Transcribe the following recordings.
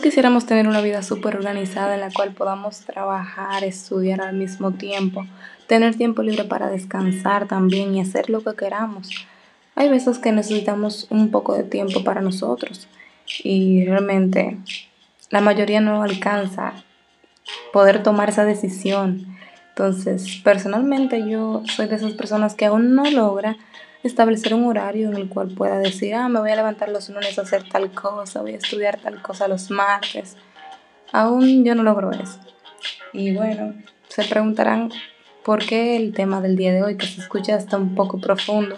quisiéramos tener una vida súper organizada en la cual podamos trabajar, estudiar al mismo tiempo, tener tiempo libre para descansar también y hacer lo que queramos. Hay veces que necesitamos un poco de tiempo para nosotros y realmente la mayoría no alcanza poder tomar esa decisión. Entonces, personalmente yo soy de esas personas que aún no logra establecer un horario en el cual pueda decir, ah, me voy a levantar los lunes a hacer tal cosa, voy a estudiar tal cosa los martes. Aún yo no logro eso. Y bueno, se preguntarán por qué el tema del día de hoy, que se escucha hasta un poco profundo.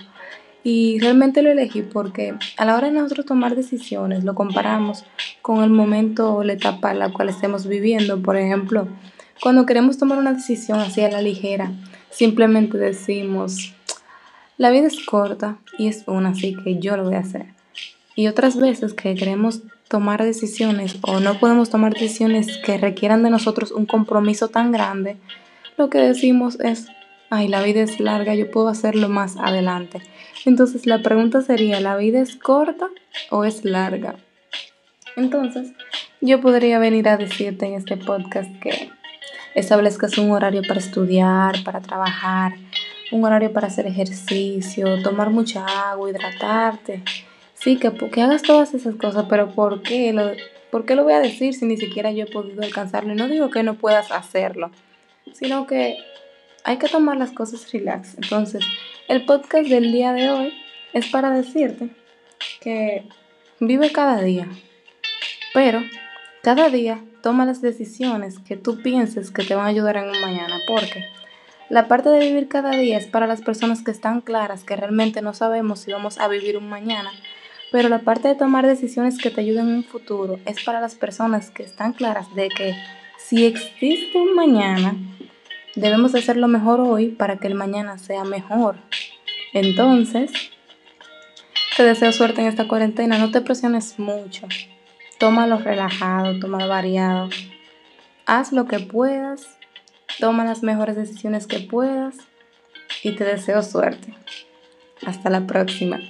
Y realmente lo elegí porque a la hora de nosotros tomar decisiones lo comparamos con el momento o la etapa en la cual estemos viviendo. Por ejemplo, cuando queremos tomar una decisión así a la ligera, simplemente decimos, la vida es corta y es una, así que yo lo voy a hacer. Y otras veces que queremos tomar decisiones o no podemos tomar decisiones que requieran de nosotros un compromiso tan grande, lo que decimos es, ay, la vida es larga, yo puedo hacerlo más adelante. Entonces la pregunta sería, ¿la vida es corta o es larga? Entonces, yo podría venir a decirte en este podcast que establezcas un horario para estudiar, para trabajar, un horario para hacer ejercicio, tomar mucha agua, hidratarte. Sí, que, que hagas todas esas cosas, pero ¿por qué? Lo, ¿Por qué lo voy a decir si ni siquiera yo he podido alcanzarlo? Y no digo que no puedas hacerlo, sino que hay que tomar las cosas relax. Entonces, el podcast del día de hoy es para decirte que vive cada día, pero cada día toma las decisiones que tú pienses que te van a ayudar en un mañana, porque la parte de vivir cada día es para las personas que están claras, que realmente no sabemos si vamos a vivir un mañana, pero la parte de tomar decisiones que te ayuden en un futuro es para las personas que están claras de que si existe un mañana, Debemos hacerlo mejor hoy para que el mañana sea mejor. Entonces, te deseo suerte en esta cuarentena. No te presiones mucho. Tómalo relajado, tómalo variado. Haz lo que puedas. Toma las mejores decisiones que puedas. Y te deseo suerte. Hasta la próxima.